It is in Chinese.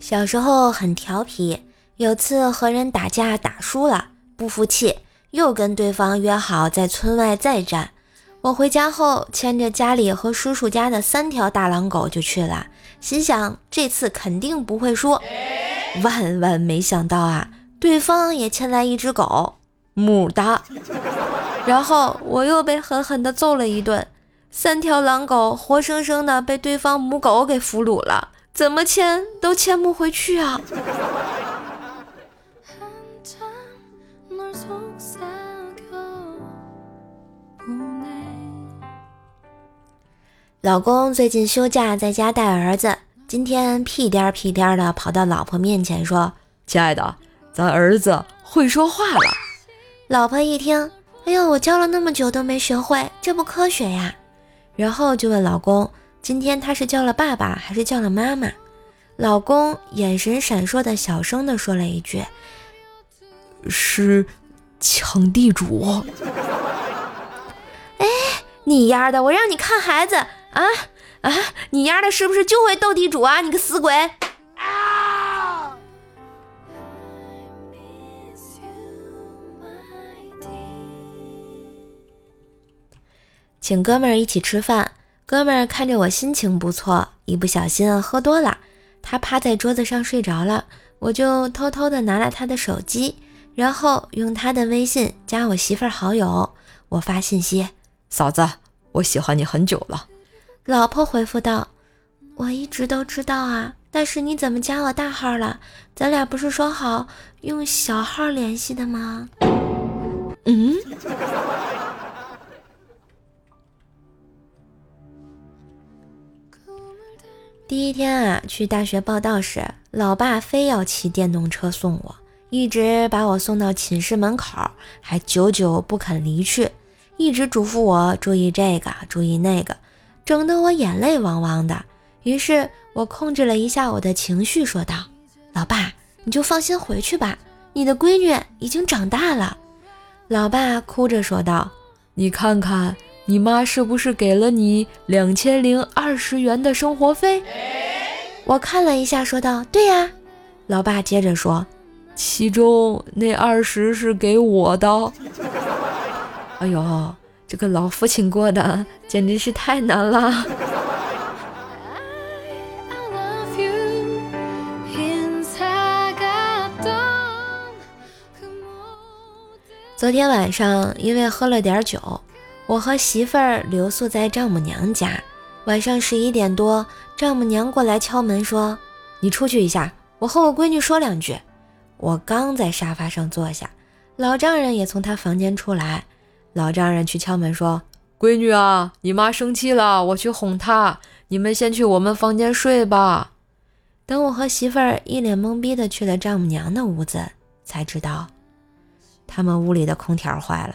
小时候很调皮，有次和人打架打输了，不服气，又跟对方约好在村外再战。我回家后牵着家里和叔叔家的三条大狼狗就去了，心想这次肯定不会输。万万没想到啊，对方也牵来一只狗，母的。然后我又被狠狠地揍了一顿，三条狼狗活生生的被对方母狗给俘虏了。怎么牵都牵不回去啊！老公最近休假在家带儿子，今天屁颠屁颠的跑到老婆面前说：“亲爱的，咱儿子会说话了。”老婆一听，哎呦，我教了那么久都没学会，这不科学呀！然后就问老公。今天他是叫了爸爸还是叫了妈妈？老公眼神闪烁的小声的说了一句：“是抢地主。”哎，你丫的！我让你看孩子啊啊！你丫的是不是就会斗地主啊？你个死鬼！请哥们儿一起吃饭。哥们儿看着我心情不错，一不小心喝多了，他趴在桌子上睡着了，我就偷偷的拿了他的手机，然后用他的微信加我媳妇儿好友。我发信息：“嫂子，我喜欢你很久了。”老婆回复道：“我一直都知道啊，但是你怎么加我大号了？咱俩不是说好用小号联系的吗？”嗯。第一天啊，去大学报道时，老爸非要骑电动车送我，一直把我送到寝室门口，还久久不肯离去，一直嘱咐我注意这个，注意那个，整得我眼泪汪汪的。于是我控制了一下我的情绪，说道：“老爸，你就放心回去吧，你的闺女已经长大了。”老爸哭着说道：“你看看。”你妈是不是给了你两千零二十元的生活费？我看了一下，说道：“对呀。”老爸接着说：“其中那二十是给我的。”哎呦，这个老父亲过的简直是太难了。昨天晚上因为喝了点酒。我和媳妇儿留宿在丈母娘家，晚上十一点多，丈母娘过来敲门说：“你出去一下，我和我闺女说两句。”我刚在沙发上坐下，老丈人也从他房间出来。老丈人去敲门说：“闺女啊，你妈生气了，我去哄她。你们先去我们房间睡吧。”等我和媳妇儿一脸懵逼的去了丈母娘的屋子，才知道他们屋里的空调坏了。